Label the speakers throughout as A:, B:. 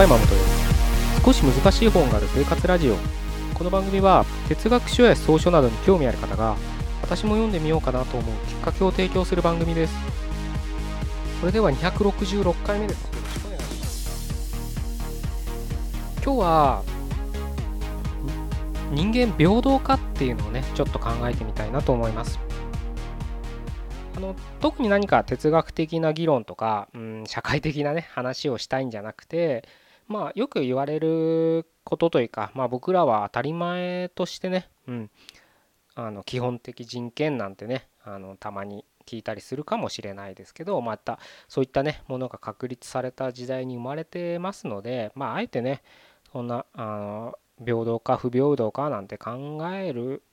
A: こんにちは山本です少し難しい本がある生活ラジオ。この番組は哲学書や草書などに興味ある方が私も読んでみようかなと思うきっかけを提供する番組です。それでは266回目ですよろしくお願いします。今日は人間平等かっていうのをねちょっと考えてみたいなと思います。あの特に何か哲学的な議論とか、うん、社会的なね話をしたいんじゃなくてまあよく言われることというか、まあ、僕らは当たり前としてね、うん、あの基本的人権なんてねあのたまに聞いたりするかもしれないですけどまたそういったねものが確立された時代に生まれてますのでまああえてねそんなあの平等か不平等かなんて考える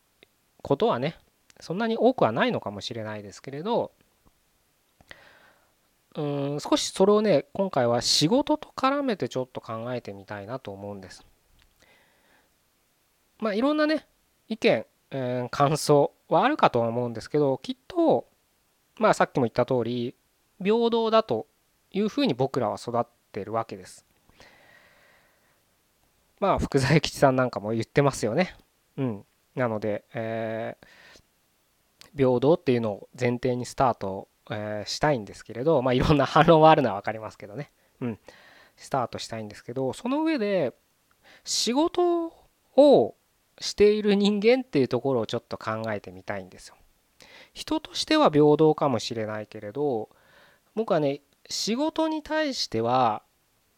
A: ことはねそんなに多くはないのかもしれないですけれどうん少しそれをね今回は仕事と絡めてちょっと考えてみたいなと思うんです。まあいろんなね意見、えー、感想はあるかとは思うんですけどきっとまあさっきも言った通り平等だというふうに僕らは育ってるわけです。まあ福沢諭吉さんなんかも言ってますよね。うん。なので、えー、平等っていうのを前提にスタート、えー、したいんですけれど、まあいろんな反論はあるのは分かりますけどね。うん。スタートしたいんですけど、その上で仕事をしている人間っていうところをちょっと考えてみたいんですよ。人としては平等かもしれないけれど僕はね仕事に対しては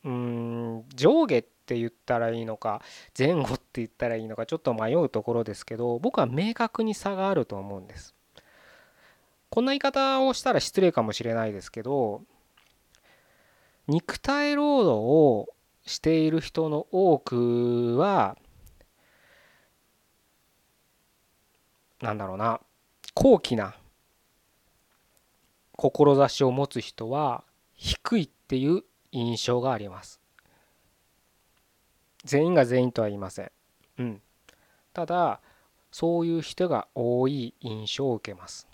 A: うん上下って言ったらいいのか前後って言ったらいいのかちょっと迷うところですけど僕は明確に差があると思うんです。こんな言い方をしたら失礼かもしれないですけど肉体労働をしている人の多くはなんだろうな高貴な志を持つ人は低いっていう印象があります。全員が全員とは言いません。うん。ただそういう人が多い印象を受けます。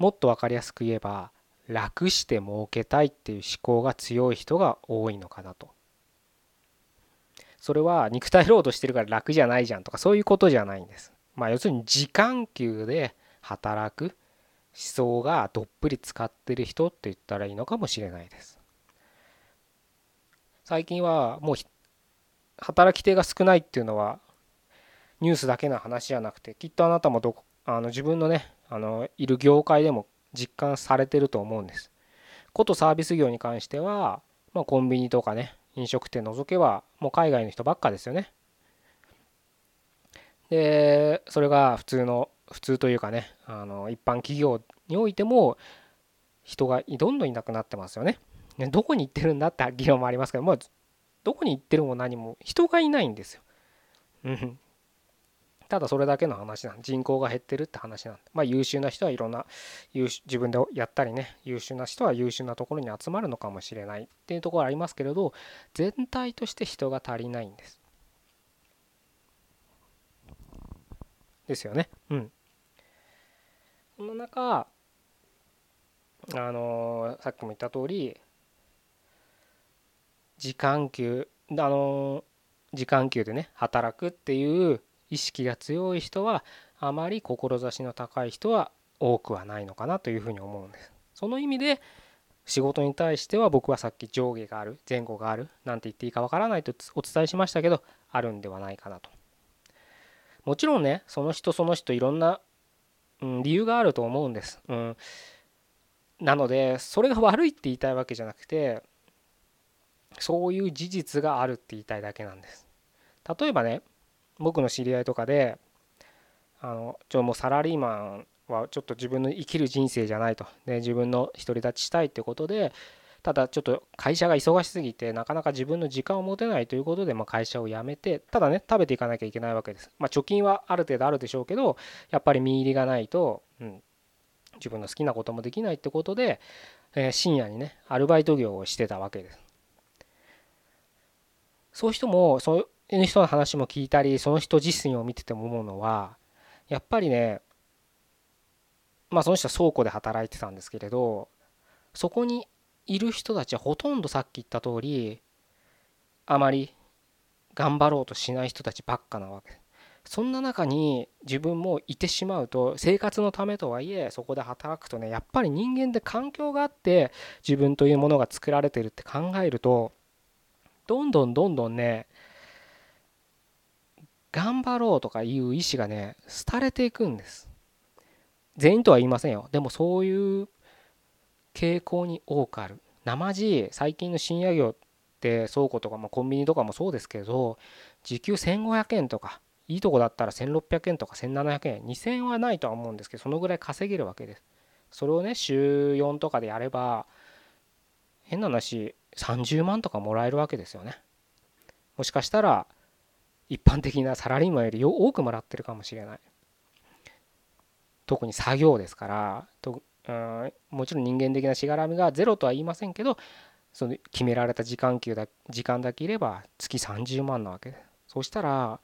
A: もっと分かりやすく言えば楽して儲けたいっていう思考が強い人が多いのかなと。それは肉体労働してるから楽じゃないじゃんとかそういうことじゃないんです。まあ要するに時間給で働く思想がどっぷり使ってる人って言ったらいいのかもしれないです。最近はもう働き手が少ないっていうのはニュースだけの話じゃなくてきっとあなたもどあの自分のねあのいる業界でも実感されてると思うんです。ことサービス業に関しては、まあ、コンビニとかね飲食店除けばもう海外の人ばっかですよね。でそれが普通の普通というかねあの一般企業においても人がどんどんいなくなってますよね。どこに行ってるんだって議論もありますけど、まあ、どこに行ってるも何も人がいないんですよ。うん。ただそれだけの話なん人口が減ってるって話なん、まあ、優秀な人はいろんな自分でやったりね優秀な人は優秀なところに集まるのかもしれないっていうところありますけれど全体として人が足りないんです。ですよね。うん。その中あのさっきも言った通り時間給あの時間給でね働くっていう意識が強い人はあまり志の高い人は多くはないのかなというふうに思うんです。その意味で仕事に対しては僕はさっき上下がある前後があるなんて言っていいかわからないとお伝えしましたけどあるんではないかなと。もちろんねその人その人いろんな、うん、理由があると思うんです。うん、なのでそれが悪いって言いたいわけじゃなくてそういう事実があるって言いたいだけなんです。例えばね僕の知り合いとかであのちょもうサラリーマンはちょっと自分の生きる人生じゃないと、で自分の独り立ちしたいってことでただちょっと会社が忙しすぎてなかなか自分の時間を持てないということで、ま会社を辞めてただね食べていかなきゃいけないわけです。まあ、貯金はある程度あるでしょうけどやっぱり見入りがないと、うん、自分の好きなこともできないってことで、え深夜にねアルバイト業をしてたわけです。そういう人もそういう人の話も聞いたりその人自身を見てても思うのはやっぱりねまあその人は倉庫で働いてたんですけれどそこにいる人たちはほとんどさっき言った通りあまり頑張ろうとしない人たちばっかなわけ。そんな中に自分もいてしまうと生活のためとはいえそこで働くとねやっぱり人間で環境があって自分というものが作られてるって考えるとどんどんどんどんね頑張ろうとかいう意志がね廃れていくんです。全員とは言いませんよ。でもそういう傾向に多くある。生地最近の深夜業って倉庫とか、まあ、コンビニとかもそうですけど時給1500円とかいいとこだったら1600円とか1700円2000円はないとは思うんですけどそのぐらい稼げるわけです。それをね週4とかでやれば変な話30万とかもらえるわけですよね。もしかしたら一般的なサラリーマンより多くもらってるかもしれない。特に作業ですからとうんもちろん人間的なしがらみがゼロとは言いませんけどその決められた時間給だ時間だけいれば月30万なわけ。でそうしたら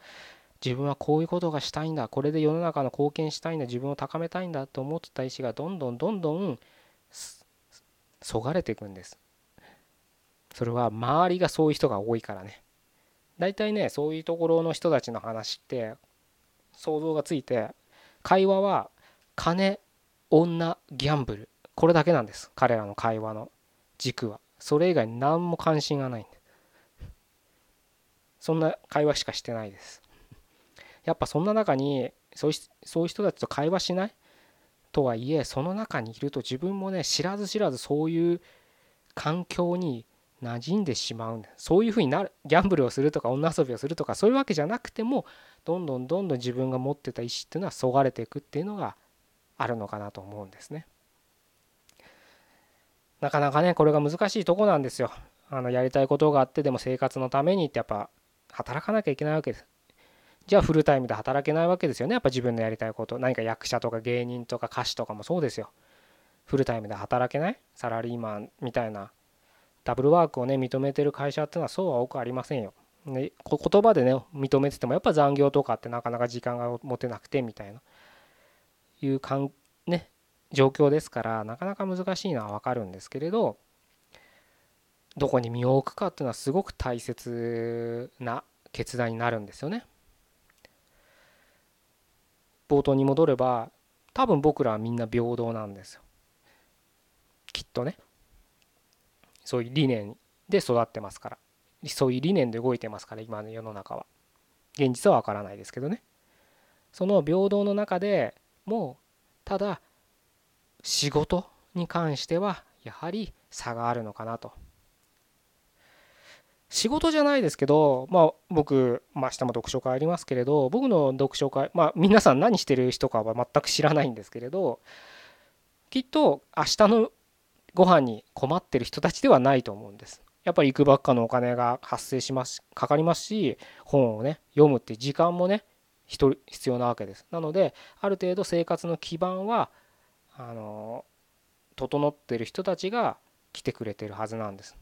A: 自分はこういうことがしたいんだこれで世の中の貢献したいんだ自分を高めたいんだと思ってた意思がどんどんどんどんそがれていくんです。それは周りがそういう人が多いからね。大体ねそういうところの人たちの話って想像がついて会話は金女ギャンブル。これだけなんです。彼らの会話の軸は。それ以外何も関心がないんでそんな会話しかしてないです。やっぱそんな中にそうそういう人たちと会話しない？とはいえその中にいると自分もね知らず知らずそういう環境に馴染んでしまうんだそういうふうになるギャンブルをするとか女遊びをするとかそういうわけじゃなくてもどんどんどんどん自分が持ってた意思っていうのはそがれていくっていうのがあるのかなと思うんですね。なかなかねこれが難しいとこなんですよ。あのやりたいことがあってでも生活のためにってやっぱ働かなきゃいけないわけです。じゃあフルタイムで働けないわけですよねやっぱ自分のやりたいこと何か役者とか芸人とか歌手とかもそうですよ。フルタイムで働けない？サラリーマンみたいなダブルワークをね認めてる会社っていうのはそうは多くありませんよ。で言葉でね認めててもやっぱ残業とかってなかなか時間が持てなくてみたいないうかん、ね、状況ですからなかなか難しいのは分かるんですけれどどこに身を置くかっていうのはすごく大切な決断になるんですよね。冒頭に戻れば多分僕らはみんな平等なんですよ。きっとね。そういう理念で育ってますからそういう理念で動いてますから今の世の中は。現実は分からないですけどね。その平等の中でもうただ仕事に関してはやはり差があるのかなと。仕事じゃないですけど、まあ、僕、まあ、明日も読書会ありますけれど僕の読書会、まあ、皆さん何してる人かは全く知らないんですけれどきっと明日のご飯に困ってる人たちではないと思うんです。やっぱり行くばっかのお金が発生しますかかりますし本をね読むって時間もね必要なわけです。なのである程度生活の基盤はあの整ってる人たちが来てくれてるはずなんです。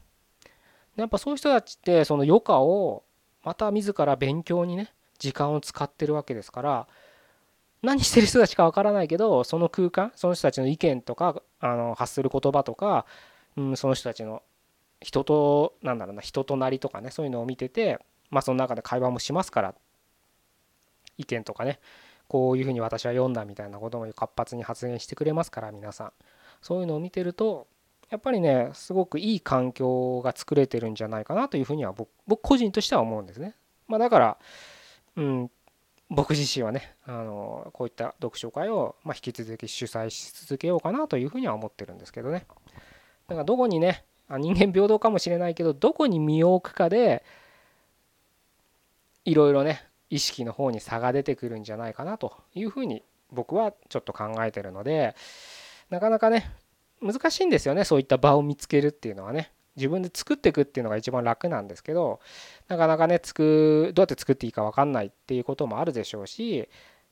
A: でやっぱそういう人たちってその余暇をまた自ら勉強にね時間を使ってるわけですから何してる人たちかわからないけどその空間その人たちの意見とかあの発する言葉とか、うん、その人たちの人となんだろうな人となりとかねそういうのを見ててまあその中で会話もしますから意見とかねこういうふうに私は読んだみたいなことも活発に発言してくれますから皆さんそういうのを見てるとやっぱりねすごくいい環境が作れてるんじゃないかなというふうには僕個人としては思うんですね。まあ、だからうん僕自身はねあのこういった読書会を、ま、引き続き主催し続けようかなというふうには思ってるんですけどね。だからどこにね人間平等かもしれないけどどこに身を置くかでいろいろね意識の方に差が出てくるんじゃないかなというふうに僕はちょっと考えてるのでなかなかね難しいんですよねそういった場を見つけるっていうのはね自分で作っていくっていうのが一番楽なんですけどなかなかねつくどうやって作っていいか分かんないっていうこともあるでしょうし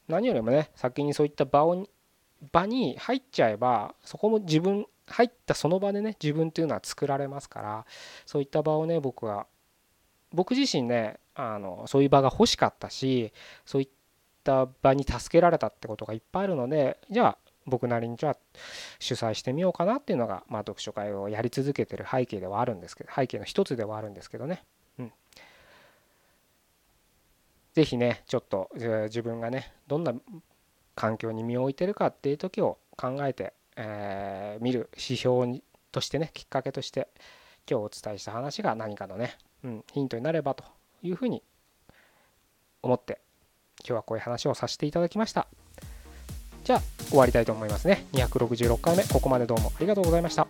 A: 何よりもね先にそういった場を場に入っちゃえばそこも自分入ったその場でね自分っていうのは作られますからそういった場をね僕は僕自身ねあのそういう場が欲しかったしそういった場に助けられたってことがいっぱいあるのでじゃあ僕なりにじゃあ主催してみようかなっていうのが、まあ、読書会をやり続けてる背景ではあるんですけど背景の一つではあるんですけどね。うん。是非ねちょっと自分がねどんな環境に身を置いてるかっていう時を考えて、え、見る指標にとしてねきっかけとして今日お伝えした話が何かのね、うん、ヒントになればというふうに思って今日はこういう話をさせていただきましたじゃあ終わりたいと思いますね。266回目ここまでどうもありがとうございました。